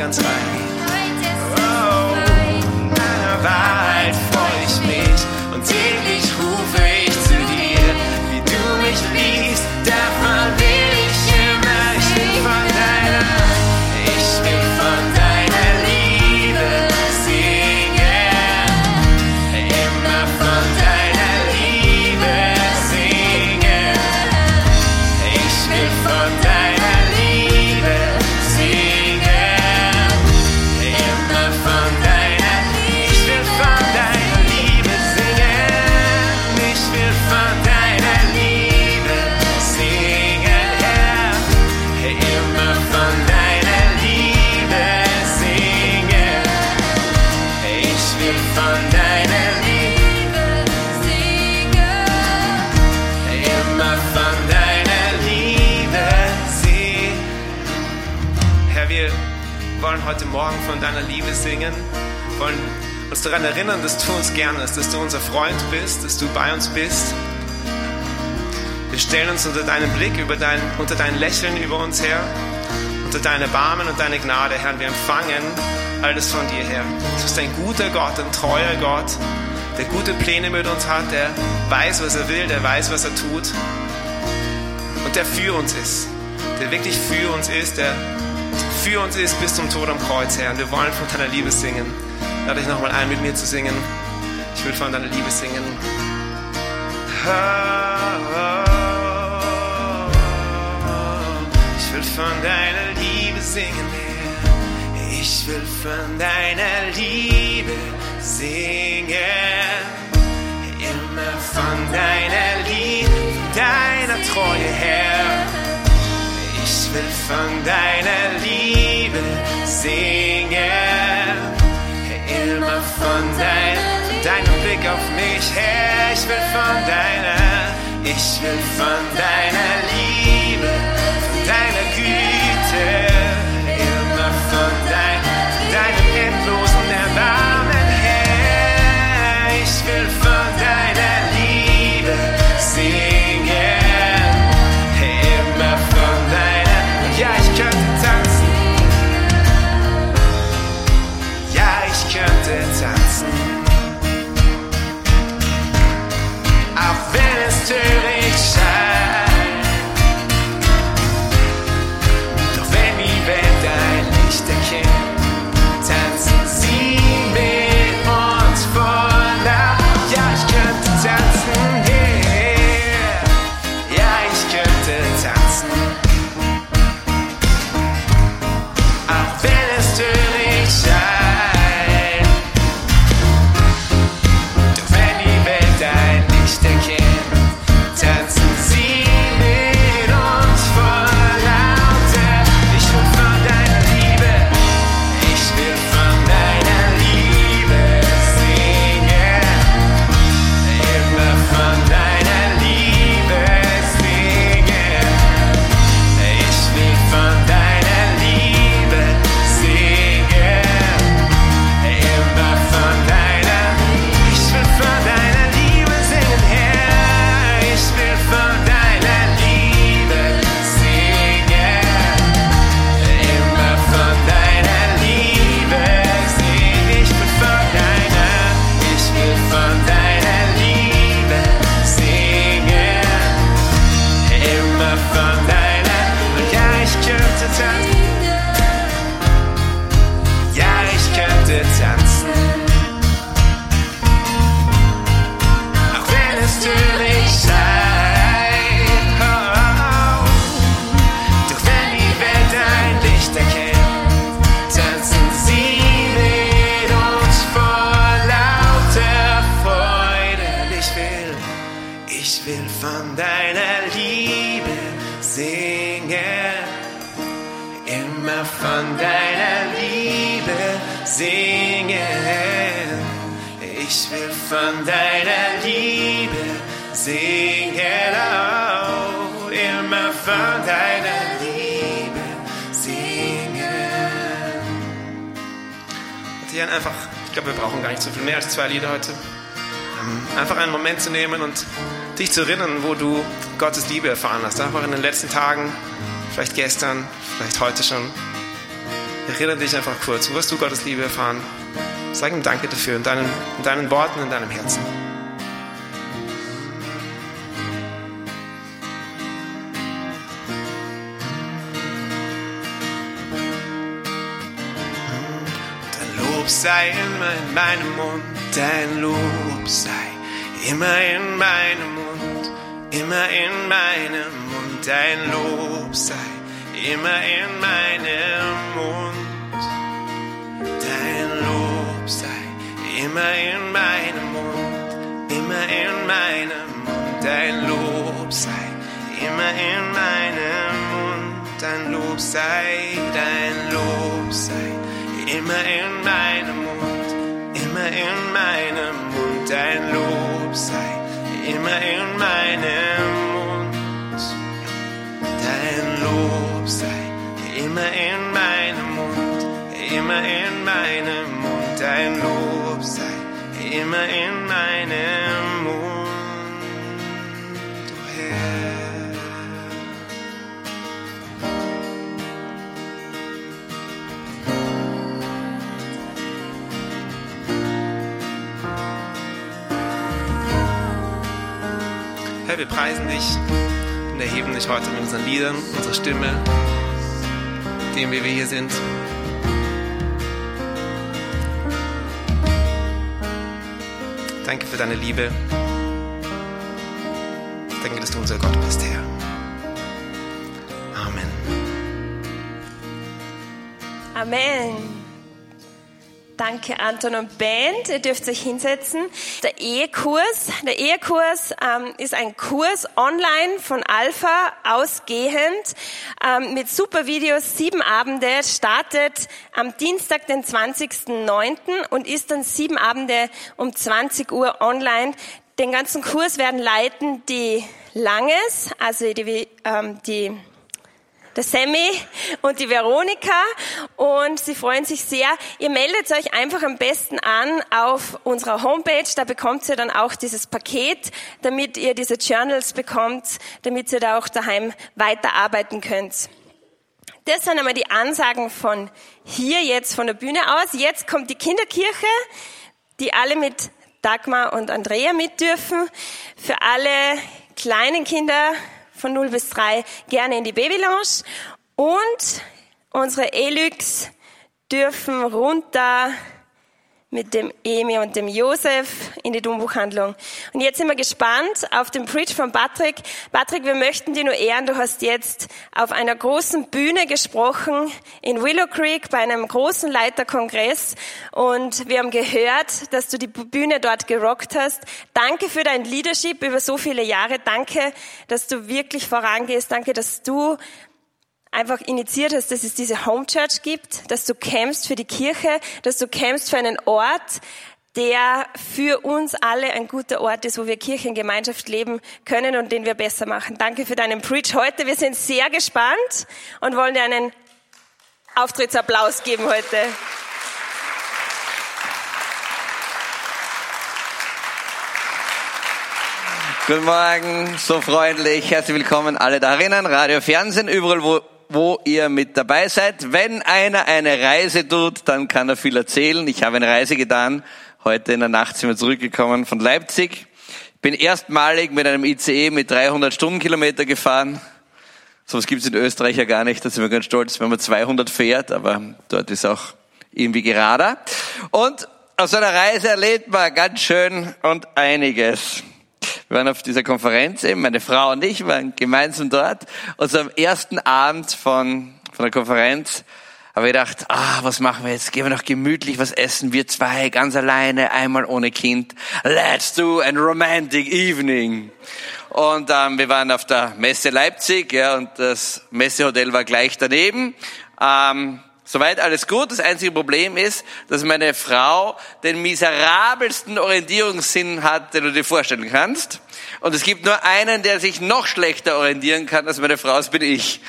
ganz rein. Heute ist Oh. Wollen heute Morgen von deiner Liebe singen, wollen uns daran erinnern, dass du uns gern hast, dass du unser Freund bist, dass du bei uns bist. Wir stellen uns unter deinen Blick, dein, unter dein Lächeln über uns her, unter deine Barmen und deine Gnade, Herr. Wir empfangen alles von dir, Herr. Du bist ein guter Gott, ein treuer Gott, der gute Pläne mit uns hat, der weiß, was er will, der weiß, was er tut und der für uns ist, der wirklich für uns ist, der für uns ist bis zum Tod am Kreuz, Herr. Und wir wollen von deiner Liebe singen. Lade dich nochmal ein, mit mir zu singen. Ich will von deiner Liebe singen. Ich will von deiner Liebe singen, Herr. Ich will von deiner Liebe singen. Immer von deiner Liebe, deiner Treue, Herr. Ich will von deiner Liebe singen. Immer von von deinem Blick auf mich, Herr. Ich will von deiner, ich will von deiner Liebe, Einfach einen Moment zu nehmen und dich zu erinnern, wo du Gottes Liebe erfahren hast. Einfach in den letzten Tagen, vielleicht gestern, vielleicht heute schon. Erinnere dich einfach kurz, wo hast du Gottes Liebe erfahren? Sag ihm Danke dafür in deinen, in deinen Worten, in deinem Herzen. Dein Lob sei immer in meinem Mund, dein Lob sei immer in meinem Mund, immer in meinem Mund, dein Lob sei. Immer in meinem Mund, dein Lob sei. Immer in meinem Mund, immer in meinem Mund, dein Lob sei. Immer in meinem Mund, dein Lob sei, dein Lob sei. Immer in meinem Mund, immer in meinem Mund, dein Lob sei immer in meinem Mund, dein Lob sei immer in meinem Mund, immer in meinem Mund, dein Lob sei immer in Herr, wir preisen dich und erheben dich heute mit unseren Liedern, unserer Stimme, dem, wie wir hier sind. Danke für deine Liebe. Danke, dass du unser Gott bist, Herr. Amen. Amen. Danke, Anton und Band. Ihr dürft euch hinsetzen. Der Ehekurs. Der Ehekurs ähm, ist ein Kurs online von Alpha ausgehend ähm, mit super Videos, sieben Abende, startet am Dienstag, den 20.09. und ist dann sieben Abende um 20 Uhr online. Den ganzen Kurs werden leiten die Langes, also die, ähm, die der Sammy und die Veronika und sie freuen sich sehr. Ihr meldet euch einfach am besten an auf unserer Homepage, da bekommt ihr dann auch dieses Paket, damit ihr diese Journals bekommt, damit ihr da auch daheim weiterarbeiten könnt. Das sind einmal die Ansagen von hier jetzt von der Bühne aus. Jetzt kommt die Kinderkirche, die alle mit Dagmar und Andrea mit dürfen. Für alle kleinen Kinder von 0 bis 3 gerne in die Babylounge. Und unsere Elix dürfen runter mit dem Emi und dem Josef in die Dombuchhandlung. Und jetzt sind wir gespannt auf den Preach von Patrick. Patrick, wir möchten dir nur ehren. Du hast jetzt auf einer großen Bühne gesprochen in Willow Creek bei einem großen Leiterkongress. Und wir haben gehört, dass du die Bühne dort gerockt hast. Danke für dein Leadership über so viele Jahre. Danke, dass du wirklich vorangehst. Danke, dass du einfach initiiert hast, dass es diese Home Church gibt, dass du kämpfst für die Kirche, dass du kämpfst für einen Ort, der für uns alle ein guter Ort ist, wo wir Kirchengemeinschaft leben können und den wir besser machen. Danke für deinen Preach heute. Wir sind sehr gespannt und wollen dir einen Auftrittsapplaus geben heute. Guten Morgen, so freundlich. Herzlich willkommen alle darinnen, Radio, Fernsehen, überall, wo, wo ihr mit dabei seid. Wenn einer eine Reise tut, dann kann er viel erzählen. Ich habe eine Reise getan. Heute in der Nacht sind wir zurückgekommen von Leipzig. Bin erstmalig mit einem ICE mit 300 Stundenkilometer gefahren. Sowas gibt es in Österreich ja gar nicht. Da sind wir ganz stolz, wenn man 200 fährt, aber dort ist auch irgendwie gerader. Und aus einer Reise erlebt man ganz schön und einiges. Wir waren auf dieser Konferenz eben, meine Frau und ich waren gemeinsam dort. Und so am ersten Abend von, von der Konferenz habe ich gedacht, ah, was machen wir jetzt? Gehen wir noch gemütlich was essen, wir zwei, ganz alleine, einmal ohne Kind. Let's do a romantic evening. Und ähm, wir waren auf der Messe Leipzig, ja, und das Messehotel war gleich daneben. Ähm, Soweit alles gut. Das einzige Problem ist, dass meine Frau den miserabelsten Orientierungssinn hat, den du dir vorstellen kannst. Und es gibt nur einen, der sich noch schlechter orientieren kann als meine Frau, das bin ich.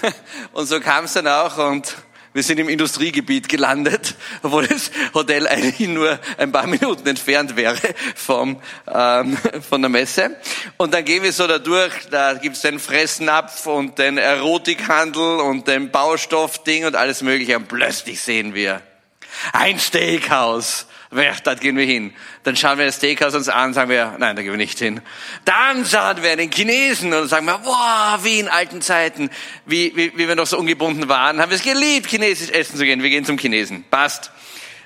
Und so kam es dann auch und wir sind im Industriegebiet gelandet, obwohl das Hotel eigentlich nur ein paar Minuten entfernt wäre vom, ähm, von der Messe. Und dann gehen wir so da durch, da gibt's den Fressnapf und den Erotikhandel und den Baustoffding und alles mögliche. Und plötzlich sehen wir ein Steakhouse Wer, dort gehen wir hin. Dann schauen wir das Steakhouse uns an, sagen wir, nein, da gehen wir nicht hin. Dann schauen wir den Chinesen und sagen wir, wow, wie in alten Zeiten, wie, wie, wie wir noch so ungebunden waren, haben wir es geliebt, chinesisch essen zu gehen. Wir gehen zum Chinesen. Passt.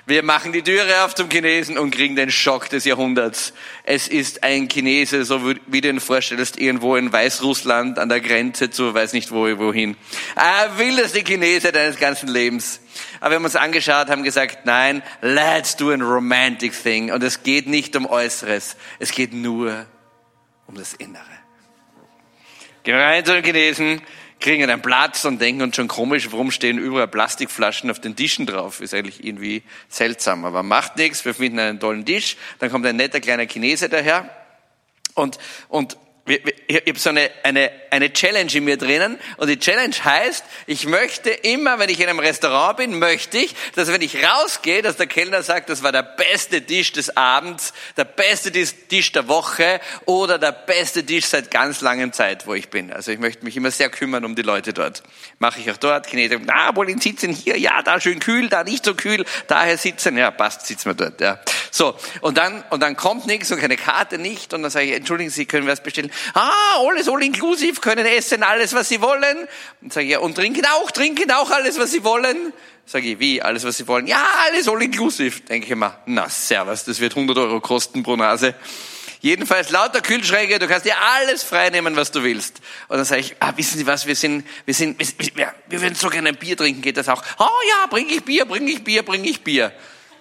Wir machen die Türe auf zum Chinesen und kriegen den Schock des Jahrhunderts. Es ist ein Chinese, so wie du ihn vorstellst, irgendwo in Weißrussland an der Grenze zu weiß nicht wo, wohin. Er will das die Chinese deines ganzen Lebens. Aber wir haben uns angeschaut, haben gesagt, nein, let's do a romantic thing. Und es geht nicht um Äußeres, es geht nur um das Innere. Gehen wir rein zu den Chinesen, kriegen einen Platz und denken uns schon komisch, warum stehen überall Plastikflaschen auf den Tischen drauf? Ist eigentlich irgendwie seltsam, aber macht nichts. Wir finden einen tollen Tisch, dann kommt ein netter kleiner Chinese daher und, und ich habe so eine, eine, eine Challenge in mir drinnen und die Challenge heißt, ich möchte immer, wenn ich in einem Restaurant bin, möchte ich, dass wenn ich rausgehe, dass der Kellner sagt, das war der beste Tisch des Abends, der beste Tisch der Woche oder der beste Tisch seit ganz langen Zeit, wo ich bin. Also ich möchte mich immer sehr kümmern um die Leute dort. Mache ich auch dort. Chinesen, na, wollen sitzen hier? Ja, da schön kühl, da nicht so kühl, daher sitzen. Ja, passt, sitzen wir dort. Ja. So, und dann, und dann kommt nichts und keine Karte nicht und dann sage ich, entschuldigen Sie, können wir was bestellen? Ah, alles all inklusiv, können essen alles, was sie wollen. Und sage ich, ja, und trinken auch, trinken auch alles, was sie wollen. Sage ich, wie, alles, was sie wollen? Ja, alles all inklusiv. Denke ich immer, na, servus, das wird 100 Euro kosten pro Nase. Jedenfalls lauter Kühlschränke, du kannst dir alles frei nehmen, was du willst. Und dann sage ich, ah, wissen Sie was, wir sind, wir sind, wir, wir würden so gerne ein Bier trinken, geht das auch? Oh ja, bring ich Bier, bring ich Bier, bring ich Bier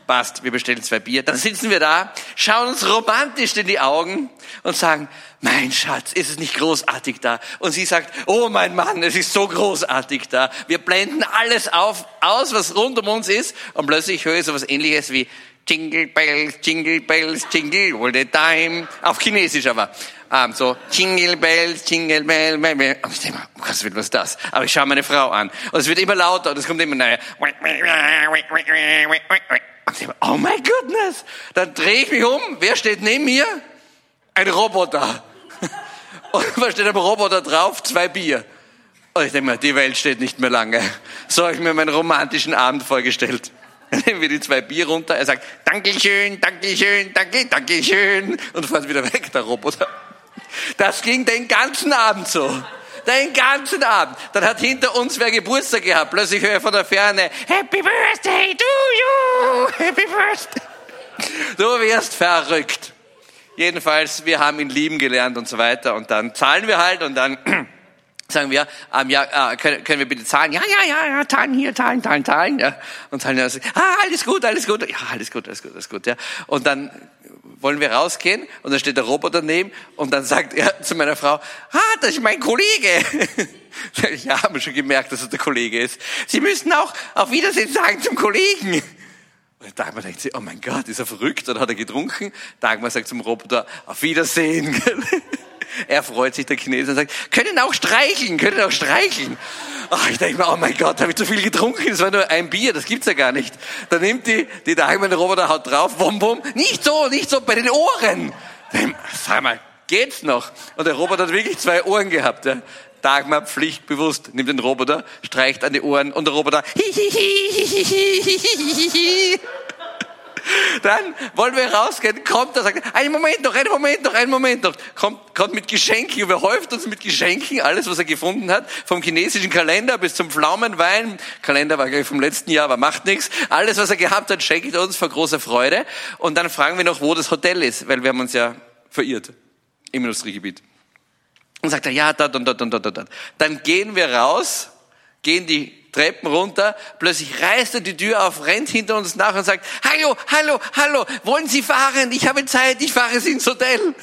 passt, wir bestellen zwei Bier. Dann sitzen wir da, schauen uns romantisch in die Augen und sagen, mein Schatz, ist es nicht großartig da? Und sie sagt, oh mein Mann, es ist so großartig da. Wir blenden alles auf, aus, was rund um uns ist. Und plötzlich höre ich so was ähnliches wie Jingle Bells, Jingle Bells, Jingle all the time. Auf Chinesisch aber. Um, so Jingle Bells, Jingle Bells, Bell, Bell. Und ich denke mal, oh Gott, was ist das? Aber ich schaue meine Frau an. Und es wird immer lauter und es kommt immer näher. Oh my goodness. Dann drehe ich mich um. Wer steht neben mir? Ein Roboter. Und was steht am Roboter drauf? Zwei Bier. Und ich denke mir, die Welt steht nicht mehr lange. So habe ich mir meinen romantischen Abend vorgestellt. Dann nehmen wir die zwei Bier runter. Er sagt, Dankeschön, Dankeschön, Danke, Dankeschön. Und fährt wieder weg, der Roboter. Das ging den ganzen Abend so. Den ganzen Abend. Dann hat hinter uns wer Geburtstag gehabt. Plötzlich höre ich von der Ferne, Happy Birthday to you! Happy Birthday! Du wirst verrückt. Jedenfalls, wir haben ihn lieben gelernt und so weiter. Und dann zahlen wir halt und dann sagen wir, ähm, ja, äh, können, können wir bitte zahlen? Ja, ja, ja, ja, zahlen hier, zahlen, zahlen, zahlen. Ja. Und zahlen, ja, ah, alles gut, alles gut. Ja, alles gut, alles gut, alles gut. Ja. Und dann wollen wir rausgehen und dann steht der Roboter daneben und dann sagt er zu meiner Frau, ah, das ist mein Kollege. ja, haben wir schon gemerkt, dass es der Kollege ist. Sie müssen auch auf Wiedersehen sagen zum Kollegen. Und Dagmar denkt sich, oh mein Gott, ist er verrückt oder hat er getrunken? Dagmar sagt zum Roboter, auf Wiedersehen. er freut sich, der Chinese, und sagt, können auch streicheln, können auch streicheln. Ach, ich denke mir, oh mein Gott, habe ich zu viel getrunken? Das war nur ein Bier, das gibt's ja gar nicht. Dann nimmt die, die Dagmar den Roboter, haut drauf, wum, wum. Nicht so, nicht so, bei den Ohren. Sag mal, geht's noch? Und der Roboter hat wirklich zwei Ohren gehabt. Ja. Dagmar pflichtbewusst nimmt den Roboter, streicht an die Ohren und der Roboter dann wollen wir rausgehen, kommt er, sagt, einen Moment noch, einen Moment noch, einen Moment noch, kommt, kommt mit Geschenken, überhäuft uns mit Geschenken, alles, was er gefunden hat, vom chinesischen Kalender bis zum Pflaumenwein, Kalender war gleich vom letzten Jahr, aber macht nichts, alles, was er gehabt hat, schenkt er uns vor großer Freude und dann fragen wir noch, wo das Hotel ist, weil wir haben uns ja verirrt im Industriegebiet. Und sagt er, ja, dort und dort und dort und dort. Dann gehen wir raus, gehen die Treppen runter, plötzlich reißt er die Tür auf, rennt hinter uns nach und sagt, hallo, hallo, hallo, wollen Sie fahren? Ich habe Zeit, ich fahre Sie ins Hotel. Und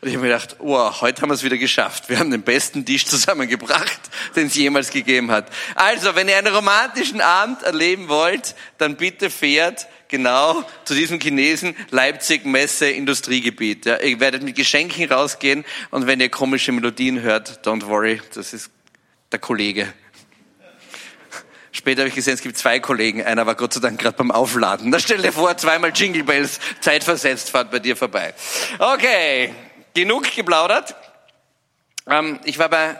ich habe mir gedacht, wow, heute haben wir es wieder geschafft. Wir haben den besten Tisch zusammengebracht, den es jemals gegeben hat. Also, wenn ihr einen romantischen Abend erleben wollt, dann bitte fährt genau zu diesem Chinesen Leipzig Messe Industriegebiet. Ja, ihr werdet mit Geschenken rausgehen und wenn ihr komische Melodien hört, don't worry, das ist der Kollege. Später habe ich gesehen, es gibt zwei Kollegen. Einer war Gott sei Dank gerade beim Aufladen. Da stell dir vor, zweimal Jingle Bells, zeitversetzt, fahrt bei dir vorbei. Okay, genug geplaudert. Ähm, ich war bei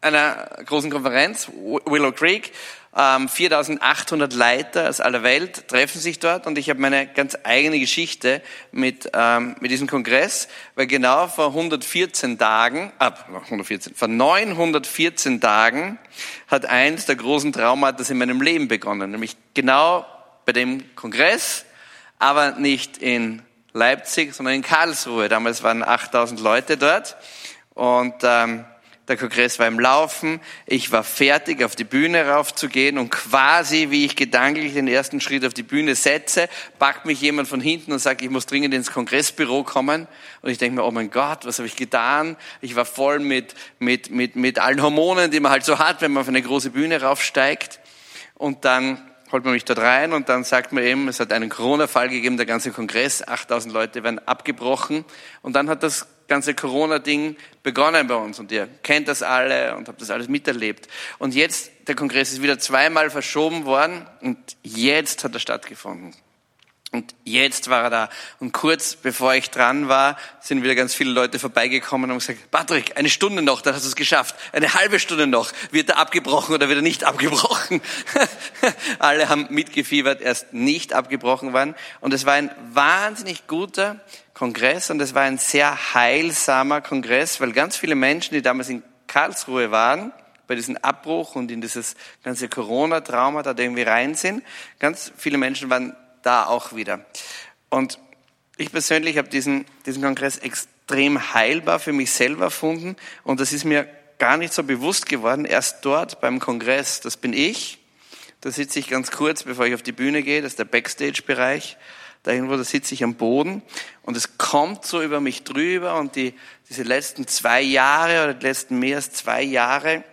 einer großen Konferenz, Willow Creek. Ähm, 4800 Leiter aus aller Welt treffen sich dort und ich habe meine ganz eigene Geschichte mit, ähm, mit diesem Kongress, weil genau vor 114 Tagen, ab 114, vor 914 Tagen hat eins der großen Traumata in meinem Leben begonnen, nämlich genau bei dem Kongress, aber nicht in Leipzig, sondern in Karlsruhe. Damals waren 8000 Leute dort und ähm, der Kongress war im Laufen. Ich war fertig, auf die Bühne raufzugehen und quasi, wie ich gedanklich den ersten Schritt auf die Bühne setze, packt mich jemand von hinten und sagt, ich muss dringend ins Kongressbüro kommen. Und ich denke mir, oh mein Gott, was habe ich getan? Ich war voll mit, mit, mit, mit allen Hormonen, die man halt so hat, wenn man auf eine große Bühne raufsteigt. Und dann holt man mich dort rein und dann sagt man eben, es hat einen Corona-Fall gegeben, der ganze Kongress, 8000 Leute werden abgebrochen. Und dann hat das ganze Corona-Ding begonnen bei uns und ihr kennt das alle und habt das alles miterlebt. Und jetzt, der Kongress ist wieder zweimal verschoben worden und jetzt hat er stattgefunden. Und jetzt war er da. Und kurz bevor ich dran war, sind wieder ganz viele Leute vorbeigekommen und haben gesagt, Patrick, eine Stunde noch, dann hast du es geschafft. Eine halbe Stunde noch. Wird er abgebrochen oder wird er nicht abgebrochen? Alle haben mitgefiebert, erst nicht abgebrochen waren. Und es war ein wahnsinnig guter Kongress und es war ein sehr heilsamer Kongress, weil ganz viele Menschen, die damals in Karlsruhe waren, bei diesem Abbruch und in dieses ganze Corona-Trauma da irgendwie rein sind, ganz viele Menschen waren da auch wieder. Und ich persönlich habe diesen, diesen Kongress extrem heilbar für mich selber erfunden und das ist mir gar nicht so bewusst geworden, erst dort beim Kongress, das bin ich, da sitze ich ganz kurz, bevor ich auf die Bühne gehe, das ist der Backstage-Bereich, da irgendwo, da sitze ich am Boden und es kommt so über mich drüber und die, diese letzten zwei Jahre oder die letzten mehr als zwei Jahre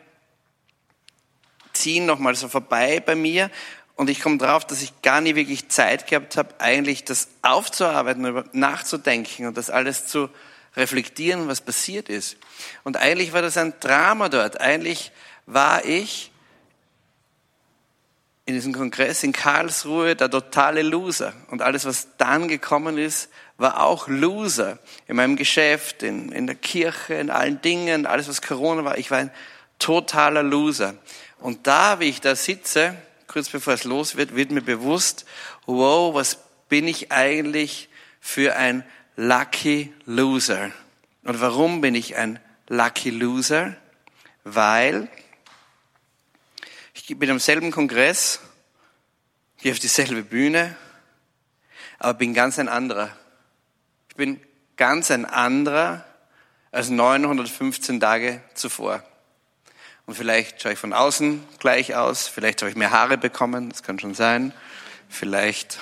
ziehen nochmal so vorbei bei mir und ich komme drauf, dass ich gar nie wirklich Zeit gehabt habe, eigentlich das aufzuarbeiten, nachzudenken und das alles zu reflektieren, was passiert ist. Und eigentlich war das ein Drama dort. Eigentlich war ich in diesem Kongress in Karlsruhe der totale Loser. Und alles, was dann gekommen ist, war auch Loser. In meinem Geschäft, in, in der Kirche, in allen Dingen, alles, was Corona war. Ich war ein totaler Loser. Und da, wie ich da sitze, kurz bevor es los wird, wird mir bewusst, wow, was bin ich eigentlich für ein Lucky Loser? Und warum bin ich ein Lucky Loser? Weil ich bin am selben Kongress, gehe auf dieselbe Bühne, aber bin ganz ein anderer. Ich bin ganz ein anderer als 915 Tage zuvor. Und vielleicht schaue ich von außen gleich aus, vielleicht habe ich mehr Haare bekommen, das kann schon sein. Vielleicht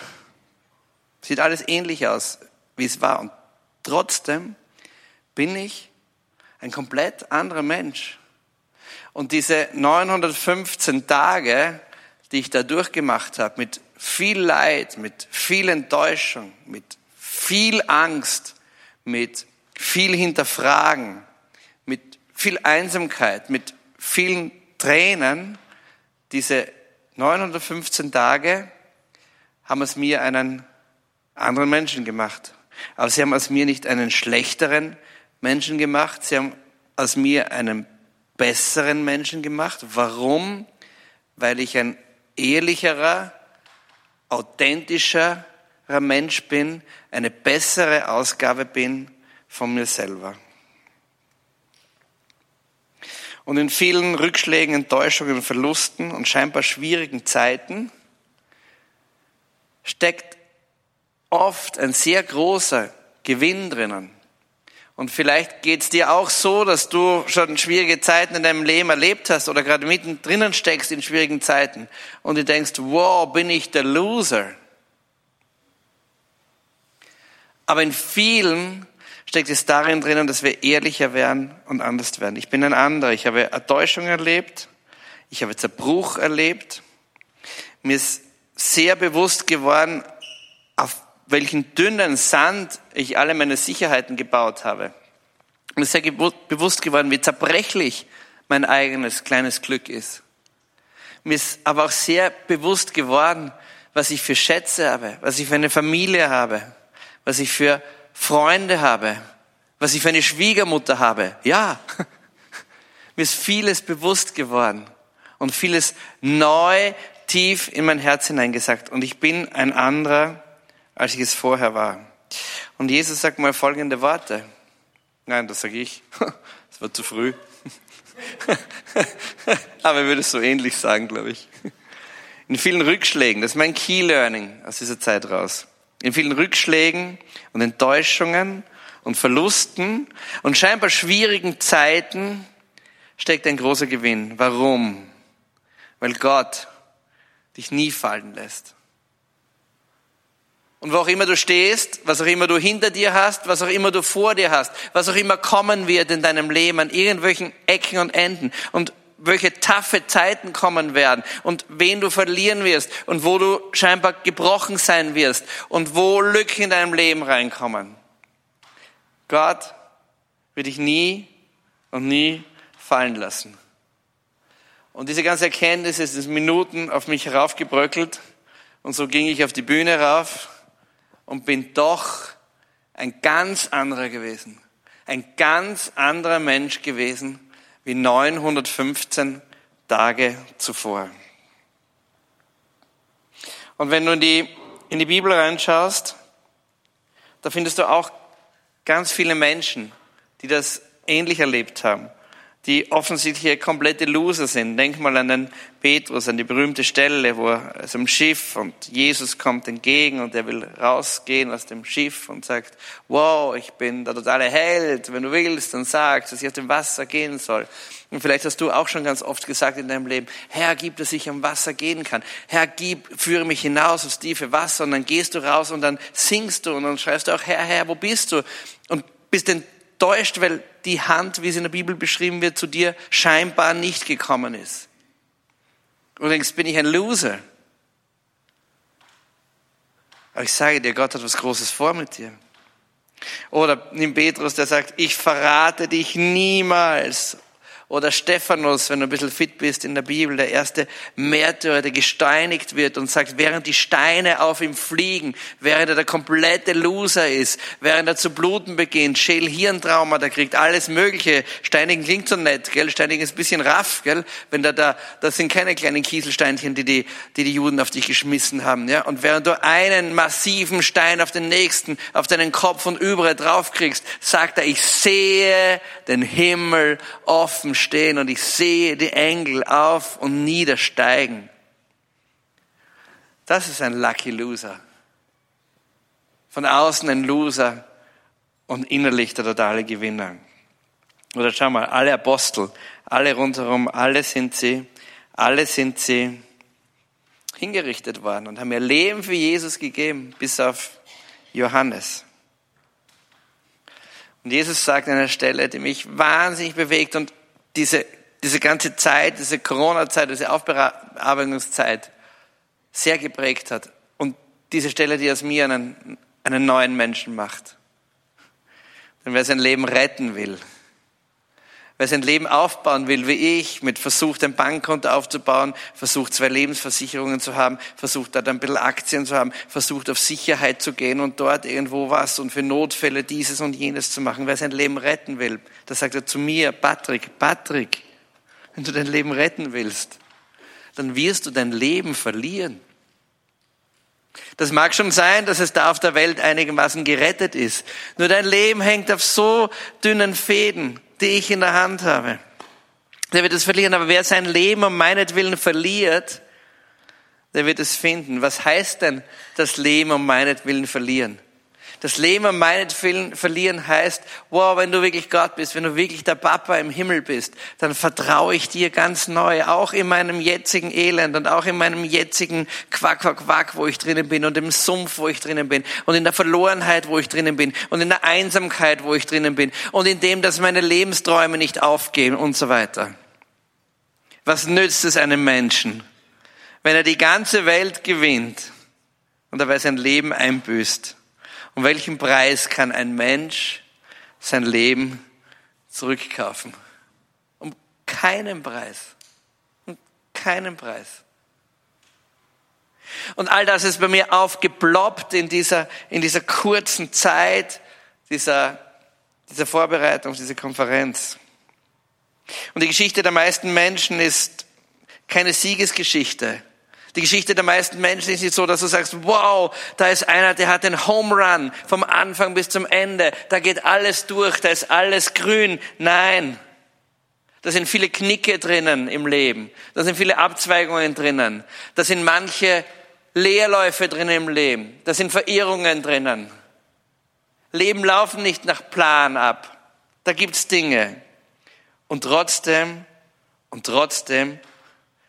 sieht alles ähnlich aus, wie es war. Und trotzdem bin ich ein komplett anderer Mensch. Und diese 915 Tage, die ich da durchgemacht habe, mit viel Leid, mit viel Enttäuschung, mit viel Angst, mit viel Hinterfragen, mit viel Einsamkeit, mit vielen Tränen, diese 915 Tage haben es mir einen anderen Menschen gemacht. Aber sie haben aus mir nicht einen schlechteren Menschen gemacht, sie haben aus mir einen besseren Menschen gemacht. Warum? Weil ich ein ehrlicherer, authentischerer Mensch bin, eine bessere Ausgabe bin von mir selber. Und in vielen Rückschlägen, Enttäuschungen, Verlusten und scheinbar schwierigen Zeiten steckt oft ein sehr großer Gewinn drinnen. Und vielleicht geht's dir auch so, dass du schon schwierige Zeiten in deinem Leben erlebt hast oder gerade mittendrin steckst in schwierigen Zeiten und du denkst, wow, bin ich der Loser. Aber in vielen steckt es darin drinnen, dass wir ehrlicher werden und anders werden. Ich bin ein anderer. Ich habe Enttäuschung erlebt. Ich habe Zerbruch erlebt. Mir ist sehr bewusst geworden, auf welchen dünnen Sand ich alle meine Sicherheiten gebaut habe. Mir ist sehr bewusst geworden, wie zerbrechlich mein eigenes kleines Glück ist. Mir ist aber auch sehr bewusst geworden, was ich für Schätze habe, was ich für eine Familie habe, was ich für Freunde habe, was ich für eine Schwiegermutter habe. Ja, mir ist vieles bewusst geworden und vieles neu tief in mein Herz hineingesagt. Und ich bin ein anderer, als ich es vorher war. Und Jesus sagt mal folgende Worte. Nein, das sage ich. Das war zu früh. Aber er würde es so ähnlich sagen, glaube ich. In vielen Rückschlägen, das ist mein Key Learning aus dieser Zeit raus. In vielen Rückschlägen und Enttäuschungen und Verlusten und scheinbar schwierigen Zeiten steckt ein großer Gewinn. Warum? Weil Gott dich nie fallen lässt. Und wo auch immer du stehst, was auch immer du hinter dir hast, was auch immer du vor dir hast, was auch immer kommen wird in deinem Leben an irgendwelchen Ecken und Enden und welche taffe Zeiten kommen werden und wen du verlieren wirst und wo du scheinbar gebrochen sein wirst und wo Lücken in deinem Leben reinkommen. Gott wird dich nie und nie fallen lassen. Und diese ganze Erkenntnis ist in Minuten auf mich heraufgebröckelt. Und so ging ich auf die Bühne rauf und bin doch ein ganz anderer gewesen. Ein ganz anderer Mensch gewesen wie 915 Tage zuvor. Und wenn du in die, in die Bibel reinschaust, da findest du auch ganz viele Menschen, die das ähnlich erlebt haben die offensichtlich komplette Loser sind. Denk mal an den Petrus, an die berühmte Stelle, wo er ist im Schiff und Jesus kommt entgegen und er will rausgehen aus dem Schiff und sagt, wow, ich bin der totale Held. Wenn du willst, dann sagst, dass ich auf dem Wasser gehen soll. Und vielleicht hast du auch schon ganz oft gesagt in deinem Leben, Herr, gib, dass ich am Wasser gehen kann. Herr, gib, führe mich hinaus aufs tiefe Wasser. Und dann gehst du raus und dann singst du und dann schreist du auch, Herr, Herr, wo bist du? Und bist enttäuscht, weil die Hand, wie es in der Bibel beschrieben wird, zu dir scheinbar nicht gekommen ist. Und denkst, bin ich ein Loser? Aber ich sage dir, Gott hat was Großes vor mit dir. Oder nimm Petrus, der sagt, ich verrate dich niemals. Oder Stephanus, wenn du ein bisschen fit bist in der Bibel, der erste Märtyrer, der gesteinigt wird und sagt, während die Steine auf ihm fliegen, während er der komplette Loser ist, während er zu bluten beginnt, Schäl-Hirntrauma, der kriegt alles Mögliche. Steinigen klingt so nett, gell? Steinigen ist ein bisschen raff, gell? Wenn da, da, das sind keine kleinen Kieselsteinchen, die die, die die Juden auf dich geschmissen haben, ja? Und während du einen massiven Stein auf den nächsten, auf deinen Kopf und überall draufkriegst, sagt er, ich sehe den Himmel offen stehen und ich sehe die Engel auf und niedersteigen. Das ist ein Lucky Loser. Von außen ein Loser und innerlich der totale Gewinner. Oder schau mal, alle Apostel, alle rundherum, alle sind sie, alle sind sie hingerichtet worden und haben ihr Leben für Jesus gegeben, bis auf Johannes. Und Jesus sagt an einer Stelle, die mich wahnsinnig bewegt und diese, diese ganze Zeit, diese Corona-Zeit, diese Aufbearbeitungszeit sehr geprägt hat. Und diese Stelle, die aus mir einen, einen neuen Menschen macht. Denn wer sein Leben retten will, wer sein Leben aufbauen will, wie ich, mit versucht, ein Bankkonto aufzubauen, versucht, zwei Lebensversicherungen zu haben, versucht, dort ein bisschen Aktien zu haben, versucht, auf Sicherheit zu gehen und dort irgendwo was und für Notfälle dieses und jenes zu machen, wer sein Leben retten will, da sagt er zu mir, Patrick, Patrick, wenn du dein Leben retten willst, dann wirst du dein Leben verlieren. Das mag schon sein, dass es da auf der Welt einigermaßen gerettet ist. Nur dein Leben hängt auf so dünnen Fäden die ich in der Hand habe. Der wird es verlieren, aber wer sein Leben um meinetwillen verliert, der wird es finden. Was heißt denn das Leben um meinetwillen verlieren? Das Leben um meinetwillen verlieren heißt, wow, wenn du wirklich Gott bist, wenn du wirklich der Papa im Himmel bist, dann vertraue ich dir ganz neu, auch in meinem jetzigen Elend und auch in meinem jetzigen Quack, Quack, Quack, wo ich drinnen bin und im Sumpf, wo ich drinnen bin und in der Verlorenheit, wo ich drinnen bin und in der Einsamkeit, wo ich drinnen bin und in dem, dass meine Lebensträume nicht aufgehen und so weiter. Was nützt es einem Menschen, wenn er die ganze Welt gewinnt und dabei sein Leben einbüßt? Um welchen Preis kann ein Mensch sein Leben zurückkaufen? Um keinen Preis. Um keinen Preis. Und all das ist bei mir aufgeploppt in dieser, in dieser kurzen Zeit dieser, dieser Vorbereitung, dieser Konferenz. Und die Geschichte der meisten Menschen ist keine Siegesgeschichte. Die Geschichte der meisten Menschen ist nicht so, dass du sagst, wow, da ist einer, der hat den Home Run vom Anfang bis zum Ende. Da geht alles durch, da ist alles grün. Nein. Da sind viele Knicke drinnen im Leben. Da sind viele Abzweigungen drinnen. Da sind manche Leerläufe drinnen im Leben. Da sind Verirrungen drinnen. Leben laufen nicht nach Plan ab. Da gibt's Dinge. Und trotzdem, und trotzdem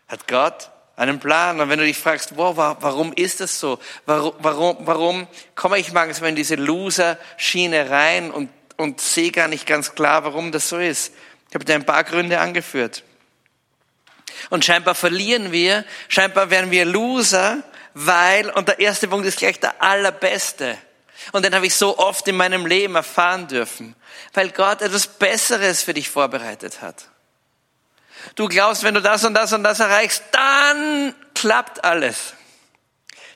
hat Gott einen Plan. Und wenn du dich fragst, wow, warum ist das so? Warum, warum, warum komme ich manchmal in diese Loser-Schiene rein und, und sehe gar nicht ganz klar, warum das so ist? Ich habe dir ein paar Gründe angeführt. Und scheinbar verlieren wir, scheinbar werden wir Loser, weil, und der erste Punkt ist gleich der allerbeste. Und den habe ich so oft in meinem Leben erfahren dürfen, weil Gott etwas Besseres für dich vorbereitet hat. Du glaubst, wenn du das und das und das erreichst, dann klappt alles.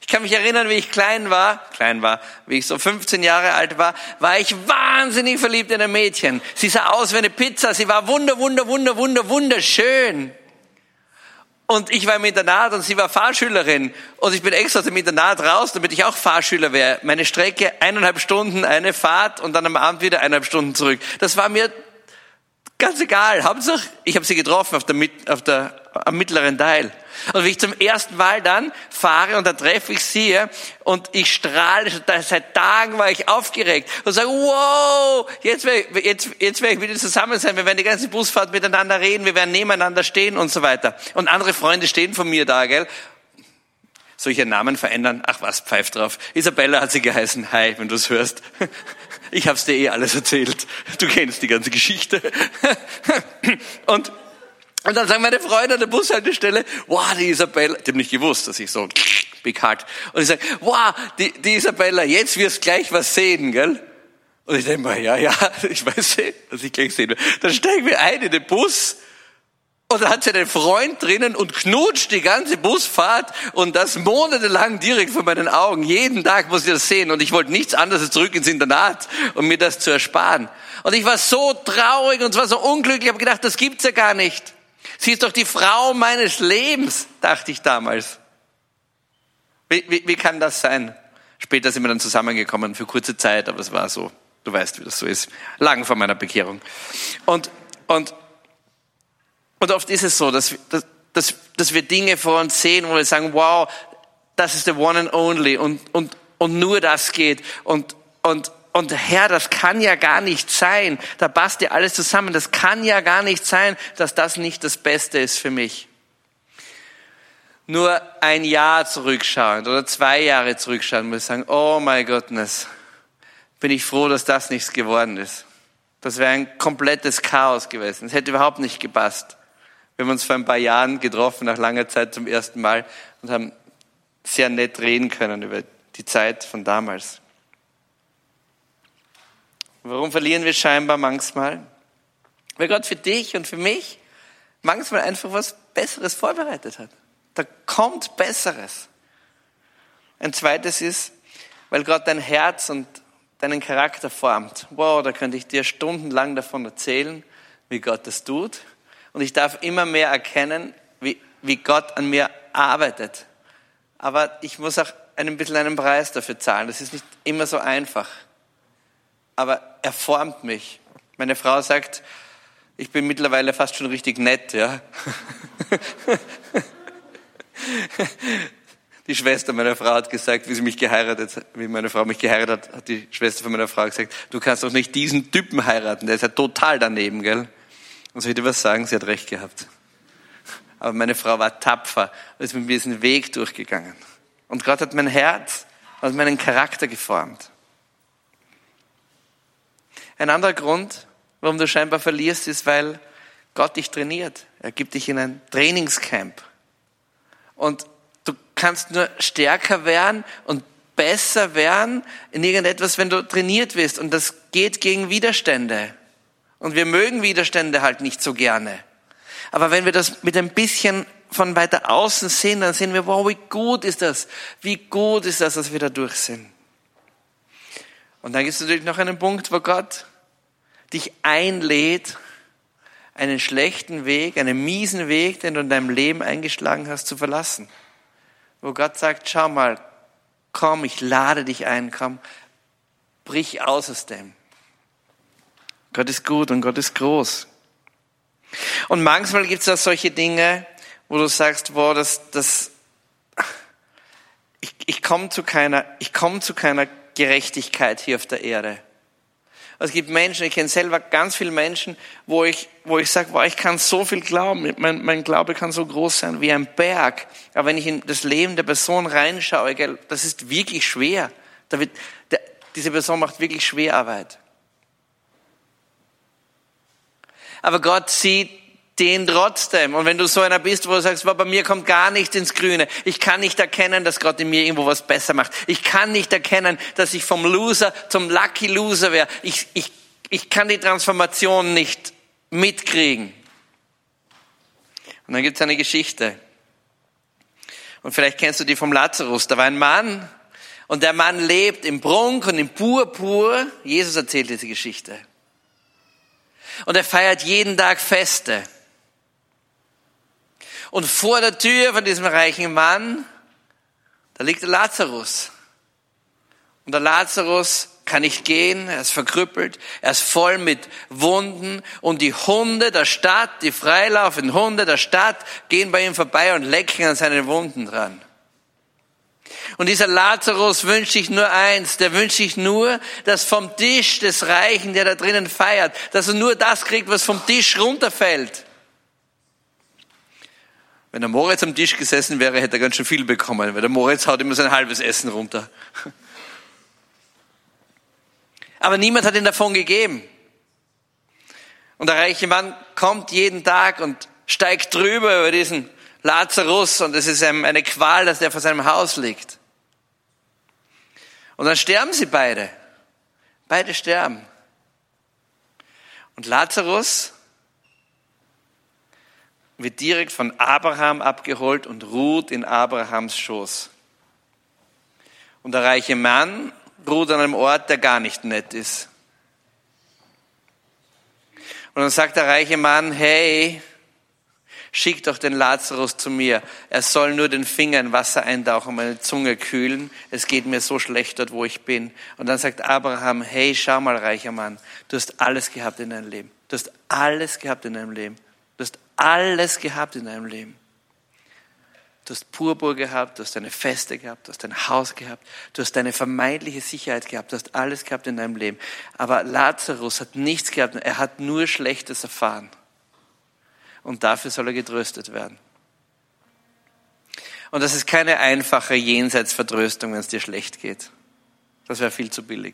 Ich kann mich erinnern, wie ich klein war, klein war, wie ich so 15 Jahre alt war, war ich wahnsinnig verliebt in ein Mädchen. Sie sah aus wie eine Pizza, sie war wunder, wunder, wunder, wunder, wunderschön. Und ich war im Internat und sie war Fahrschülerin. Und ich bin extra aus dem Internat raus, damit ich auch Fahrschüler wäre. Meine Strecke, eineinhalb Stunden, eine Fahrt und dann am Abend wieder eineinhalb Stunden zurück. Das war mir Ganz egal. Hauptsache, ich habe sie getroffen auf der, auf der, am mittleren Teil. Und wie ich zum ersten Mal dann fahre und da treffe ich sie und ich strahle, seit Tagen war ich aufgeregt und sage, wow, jetzt werde jetzt, jetzt werd ich wieder zusammen sein, wir werden die ganze Busfahrt miteinander reden, wir werden nebeneinander stehen und so weiter. Und andere Freunde stehen von mir da, gell? Soll ich ihren Namen verändern? Ach was, pfeift drauf. Isabella hat sie geheißen. Hi, wenn du es hörst. Ich hab's dir eh alles erzählt. Du kennst die ganze Geschichte. Und, und dann sagen meine Freunde an der Bushaltestelle, wow, die Isabella, die haben nicht gewusst, dass ich so heart. Und ich sage, wow, die, die Isabella, jetzt wirst gleich was sehen, gell? Und ich denke mal, ja, ja, ich weiß eh, dass ich gleich sehen will. Dann steigen wir ein in den Bus und da hat sie einen Freund drinnen und knutscht die ganze Busfahrt und das monatelang direkt vor meinen Augen. Jeden Tag muss ich das sehen und ich wollte nichts anderes zurück ins Internat, um mir das zu ersparen. Und ich war so traurig und zwar so unglücklich, ich habe gedacht, das gibt's ja gar nicht. Sie ist doch die Frau meines Lebens, dachte ich damals. Wie, wie, wie kann das sein? Später sind wir dann zusammengekommen für kurze Zeit, aber es war so. Du weißt, wie das so ist. Lang vor meiner Bekehrung. Und, und und oft ist es so, dass, dass, dass, dass wir Dinge vor uns sehen, wo wir sagen, wow, das ist the one and only und, und, und nur das geht und, und, und Herr, das kann ja gar nicht sein. Da passt ja alles zusammen. Das kann ja gar nicht sein, dass das nicht das Beste ist für mich. Nur ein Jahr zurückschauen oder zwei Jahre zurückschauen und wir sagen, oh my goodness, bin ich froh, dass das nichts geworden ist. Das wäre ein komplettes Chaos gewesen. Es hätte überhaupt nicht gepasst. Wir haben uns vor ein paar Jahren getroffen, nach langer Zeit zum ersten Mal und haben sehr nett reden können über die Zeit von damals. Warum verlieren wir scheinbar manchmal? Weil Gott für dich und für mich manchmal einfach was Besseres vorbereitet hat. Da kommt Besseres. Ein zweites ist, weil Gott dein Herz und deinen Charakter formt. Wow, da könnte ich dir stundenlang davon erzählen, wie Gott das tut. Und ich darf immer mehr erkennen, wie, wie Gott an mir arbeitet. Aber ich muss auch ein bisschen einen Preis dafür zahlen. Das ist nicht immer so einfach. Aber er formt mich. Meine Frau sagt, ich bin mittlerweile fast schon richtig nett, ja. Die Schwester meiner Frau hat gesagt, wie sie mich geheiratet, wie meine Frau mich geheiratet hat, hat die Schwester von meiner Frau gesagt, du kannst doch nicht diesen Typen heiraten, der ist ja total daneben, gell? Und soll ich dir was sagen? Sie hat recht gehabt. Aber meine Frau war tapfer und ist mit mir diesen Weg durchgegangen. Und Gott hat mein Herz und meinen Charakter geformt. Ein anderer Grund, warum du scheinbar verlierst, ist, weil Gott dich trainiert. Er gibt dich in ein Trainingscamp. Und du kannst nur stärker werden und besser werden in irgendetwas, wenn du trainiert wirst. Und das geht gegen Widerstände. Und wir mögen Widerstände halt nicht so gerne. Aber wenn wir das mit ein bisschen von weiter außen sehen, dann sehen wir, wow, wie gut ist das? Wie gut ist das, dass wir da durch sind? Und dann gibt es natürlich noch einen Punkt, wo Gott dich einlädt, einen schlechten Weg, einen miesen Weg, den du in deinem Leben eingeschlagen hast, zu verlassen. Wo Gott sagt, schau mal, komm, ich lade dich ein, komm, brich aus aus dem. Gott ist gut und Gott ist groß. Und manchmal gibt es auch solche Dinge, wo du sagst, wow, das, das, ich, ich komme zu keiner, ich komme zu keiner Gerechtigkeit hier auf der Erde. Es gibt Menschen, ich kenne selber ganz viele Menschen, wo ich, wo ich sage, wow, ich kann so viel glauben, mein, mein Glaube kann so groß sein wie ein Berg. Aber wenn ich in das Leben der Person reinschaue, gell, das ist wirklich schwer. Da wird, der, diese Person macht wirklich Schwerarbeit. Aber Gott sieht den trotzdem. Und wenn du so einer bist, wo du sagst, bei mir kommt gar nichts ins Grüne. Ich kann nicht erkennen, dass Gott in mir irgendwo was besser macht. Ich kann nicht erkennen, dass ich vom Loser zum Lucky Loser wäre. Ich, ich, ich kann die Transformation nicht mitkriegen. Und dann gibt es eine Geschichte. Und vielleicht kennst du die vom Lazarus. Da war ein Mann und der Mann lebt im Prunk und im Purpur. Jesus erzählt diese Geschichte. Und er feiert jeden Tag Feste. Und vor der Tür von diesem reichen Mann, da liegt der Lazarus. Und der Lazarus kann nicht gehen, er ist verkrüppelt, er ist voll mit Wunden und die Hunde der Stadt, die freilaufenden Hunde der Stadt gehen bei ihm vorbei und lecken an seinen Wunden dran. Und dieser Lazarus wünscht sich nur eins, der wünscht sich nur, dass vom Tisch des Reichen, der da drinnen feiert, dass er nur das kriegt, was vom Tisch runterfällt. Wenn der Moritz am Tisch gesessen wäre, hätte er ganz schön viel bekommen, weil der Moritz haut immer sein halbes Essen runter. Aber niemand hat ihn davon gegeben. Und der reiche Mann kommt jeden Tag und steigt drüber über diesen Lazarus und es ist eine Qual, dass der vor seinem Haus liegt. Und dann sterben sie beide. Beide sterben. Und Lazarus wird direkt von Abraham abgeholt und ruht in Abrahams Schoß. Und der reiche Mann ruht an einem Ort, der gar nicht nett ist. Und dann sagt der reiche Mann, hey, schick doch den Lazarus zu mir. Er soll nur den Finger in Wasser eintauchen, meine Zunge kühlen. Es geht mir so schlecht dort, wo ich bin. Und dann sagt Abraham, hey, schau mal, reicher Mann, du hast alles gehabt in deinem Leben. Du hast alles gehabt in deinem Leben. Du hast alles gehabt in deinem Leben. Du hast Purpur gehabt, du hast deine Feste gehabt, du hast dein Haus gehabt, du hast deine vermeintliche Sicherheit gehabt, du hast alles gehabt in deinem Leben. Aber Lazarus hat nichts gehabt, er hat nur Schlechtes erfahren. Und dafür soll er getröstet werden. Und das ist keine einfache Jenseitsvertröstung, wenn es dir schlecht geht. Das wäre viel zu billig.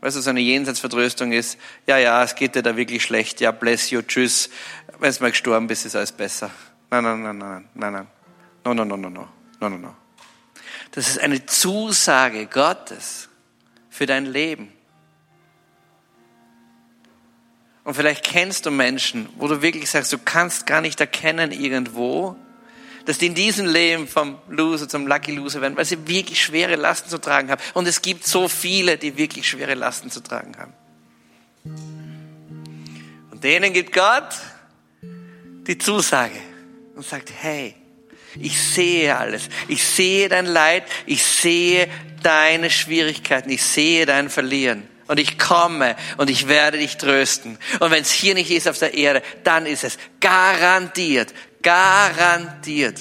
Weißt du, so eine Jenseitsvertröstung ist, ja, ja, es geht dir da wirklich schlecht, ja, bless you, tschüss. Wenn du mal gestorben bist, ist alles besser. Nein, nein, nein, nein, nein, nein. No, no, no, no, no, no, no, no. Das ist eine Zusage Gottes für dein Leben. Und vielleicht kennst du Menschen, wo du wirklich sagst, du kannst gar nicht erkennen irgendwo, dass die in diesem Leben vom Loser zum Lucky Loser werden, weil sie wirklich schwere Lasten zu tragen haben. Und es gibt so viele, die wirklich schwere Lasten zu tragen haben. Und denen gibt Gott die Zusage und sagt, hey, ich sehe alles. Ich sehe dein Leid. Ich sehe deine Schwierigkeiten. Ich sehe dein Verlieren. Und ich komme und ich werde dich trösten. Und wenn es hier nicht ist auf der Erde, dann ist es garantiert, Garantiert.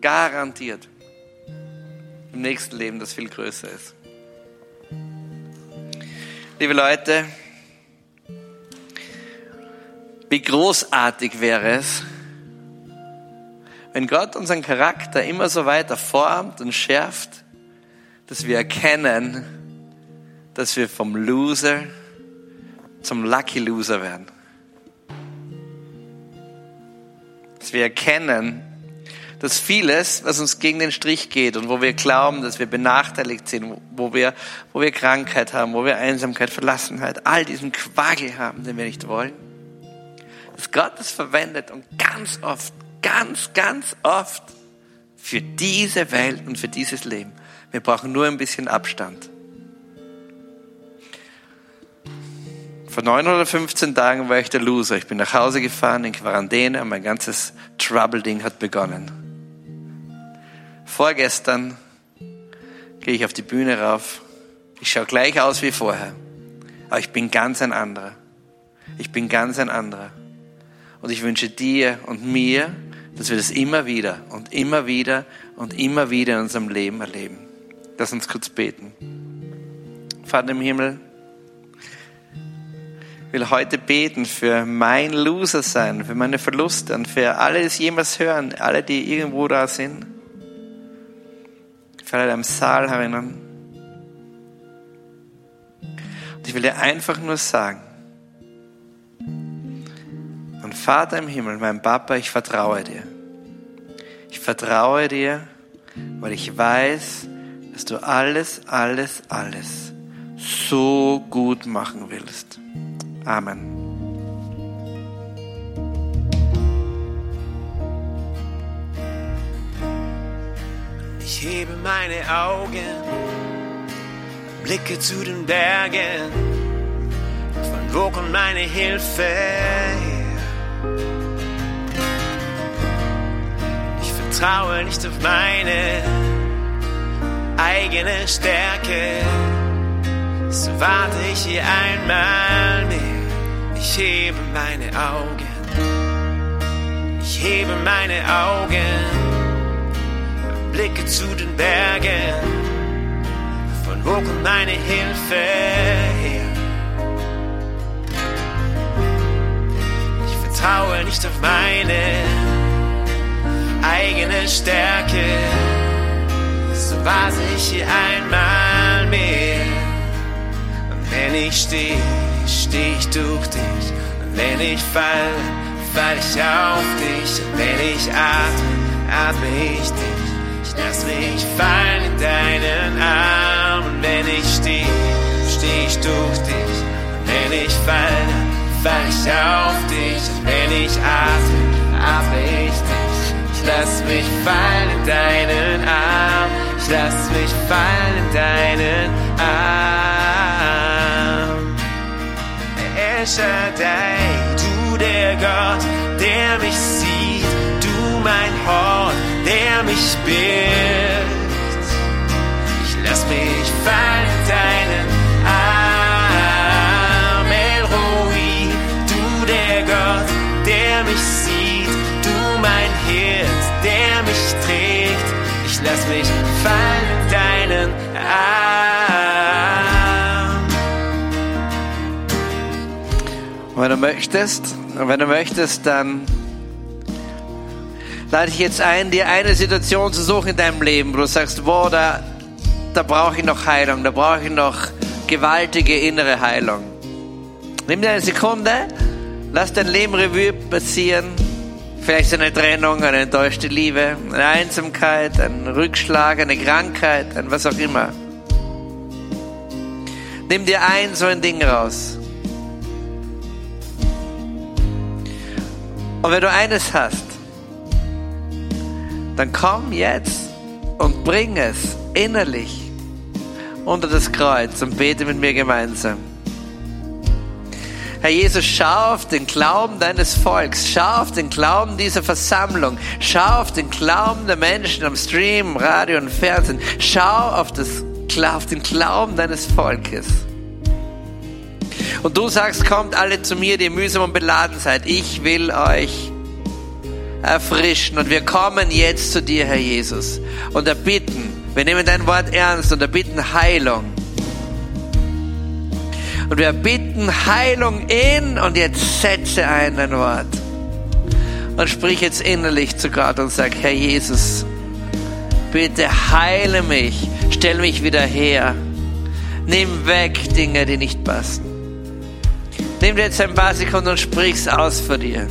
Garantiert. Im nächsten Leben, das viel größer ist. Liebe Leute, wie großartig wäre es, wenn Gott unseren Charakter immer so weiter formt und schärft, dass wir erkennen, dass wir vom Loser zum Lucky Loser werden. Dass wir erkennen, dass vieles, was uns gegen den Strich geht und wo wir glauben, dass wir benachteiligt sind, wo wir, wo wir Krankheit haben, wo wir Einsamkeit, Verlassenheit, all diesen Quagel haben, den wir nicht wollen, dass Gott es verwendet und ganz oft, ganz, ganz oft für diese Welt und für dieses Leben. Wir brauchen nur ein bisschen Abstand. Vor neun oder 15 Tagen war ich der Loser. Ich bin nach Hause gefahren in Quarantäne und mein ganzes Trouble-Ding hat begonnen. Vorgestern gehe ich auf die Bühne rauf. Ich schaue gleich aus wie vorher. Aber ich bin ganz ein anderer. Ich bin ganz ein anderer. Und ich wünsche dir und mir, dass wir das immer wieder und immer wieder und immer wieder in unserem Leben erleben. Lass uns kurz beten. Vater im Himmel, will heute beten für mein Loser sein, für meine Verluste und für alle, die es jemals hören, alle, die irgendwo da sind. Für alle, die im Saal herinnen. Und ich will dir einfach nur sagen, mein Vater im Himmel, mein Papa, ich vertraue dir. Ich vertraue dir, weil ich weiß, dass du alles, alles, alles so gut machen willst. Amen. Ich hebe meine Augen, blicke zu den Bergen. Von wo kommt meine Hilfe? Ich vertraue nicht auf meine eigene Stärke. So warte ich hier einmal mehr. Ich hebe meine Augen. Ich hebe meine Augen blicke zu den Bergen. Von wo kommt meine Hilfe her? Ich vertraue nicht auf meine eigene Stärke. So warte ich hier einmal mehr. Wenn ich stehe, stehe ich durch dich. Und wenn ich fall, fall ich auf dich. Und wenn ich atme, atme ich dich. Ich lass mich fallen in deinen Armen. Wenn ich stehe, stehe ich durch dich. Und wenn ich falle, fall ich auf dich. Und wenn ich atme, atme ich dich. Ich lass mich fallen in deinen Arm. Ich lass mich fallen in deinen Arm. El Shaddai, du der Gott, der mich sieht, du mein Hort, der mich birgt. Ich lass mich fallen in deinen Arm, El Roi, du der Gott, der mich sieht, du mein Hirt, der mich trägt. Ich lass mich fallen in deinen Arm. Wenn du möchtest, wenn du möchtest, dann lade ich jetzt ein, dir eine Situation zu suchen in deinem Leben, wo du sagst, boah, da, da brauche ich noch Heilung, da brauche ich noch gewaltige innere Heilung. Nimm dir eine Sekunde, lass dein Leben Revue passieren. Vielleicht eine Trennung, eine enttäuschte Liebe, eine Einsamkeit, ein Rückschlag, eine Krankheit, ein was auch immer. Nimm dir ein so ein Ding raus. Und wenn du eines hast, dann komm jetzt und bring es innerlich unter das Kreuz und bete mit mir gemeinsam. Herr Jesus, schau auf den Glauben deines Volks, schau auf den Glauben dieser Versammlung, schau auf den Glauben der Menschen am Stream, Radio und Fernsehen, schau auf, das, auf den Glauben deines Volkes. Und du sagst, kommt alle zu mir, die mühsam und beladen seid. Ich will euch erfrischen. Und wir kommen jetzt zu dir, Herr Jesus, und erbitten, wir nehmen dein Wort ernst und erbitten Heilung. Und wir bitten Heilung in und jetzt setze ein dein Wort. Und sprich jetzt innerlich zu Gott und sag, Herr Jesus, bitte heile mich, stell mich wieder her. Nimm weg Dinge, die nicht passen. Nimm dir jetzt ein paar Sekunden und sprich's aus vor dir.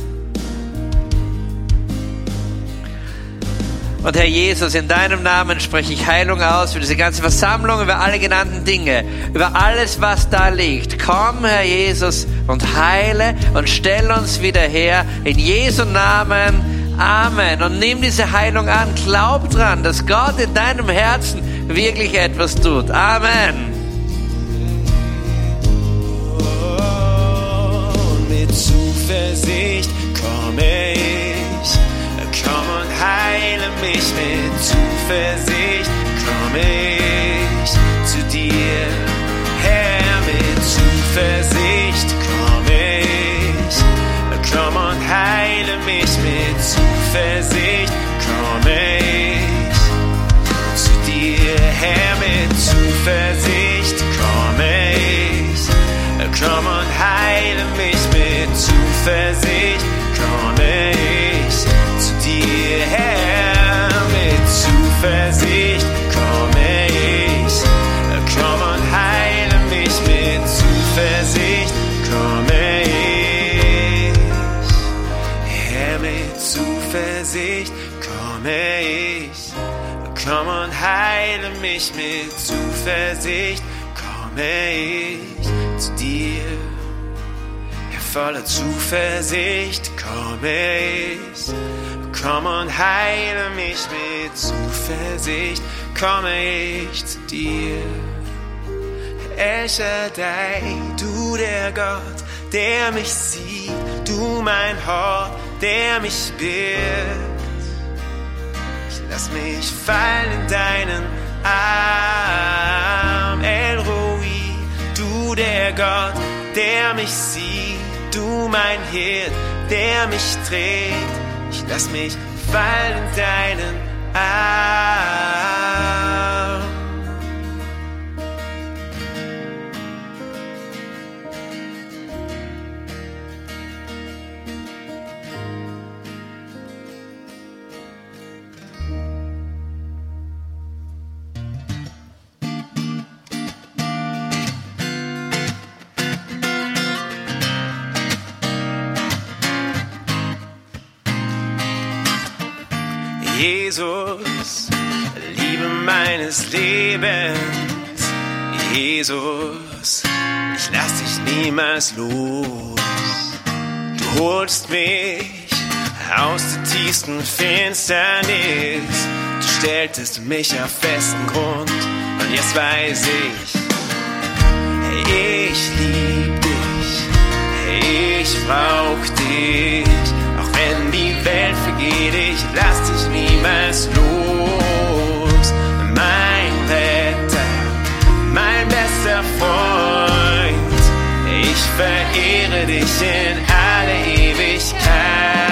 Und Herr Jesus, in deinem Namen spreche ich Heilung aus für diese ganze Versammlung, über alle genannten Dinge, über alles, was da liegt. Komm, Herr Jesus, und heile und stell uns wieder her. In Jesu Namen. Amen. Und nimm diese Heilung an. Glaub dran, dass Gott in deinem Herzen wirklich etwas tut. Amen. Zuversicht komme ich. Komm und heile mich mit Zuversicht. Komme ich zu dir, Herr, mit Zuversicht komme ich. Komm und heile mich mit Zuversicht. Komme ich Zuversicht, komme ich zu dir, Herr, mit Zuversicht, komme ich. Komm und heile mich mit Zuversicht, komme ich. Herr, mit Zuversicht, komme ich. Komm und heile mich mit Zuversicht, komme ich voller Zuversicht komme ich. Komm und heile mich mit Zuversicht, komme ich zu dir. El Shaddai, du der Gott, der mich sieht, du mein Hort, der mich birgt. Ich lass mich fallen in deinen Arm, El Roi, du der Gott, der mich sieht, du mein Hirt, der mich trägt. Ich lass mich fallen in deinen Arm. Jesus, Liebe meines Lebens, Jesus, ich lass dich niemals los. Du holst mich aus der tiefsten Finsternis, du stelltest mich auf festen Grund. Und jetzt weiß ich, ich lieb dich, ich brauch dich, Welt vergeht, ich lass dich niemals los. Mein Retter, mein bester Freund, ich verehre dich in alle Ewigkeit.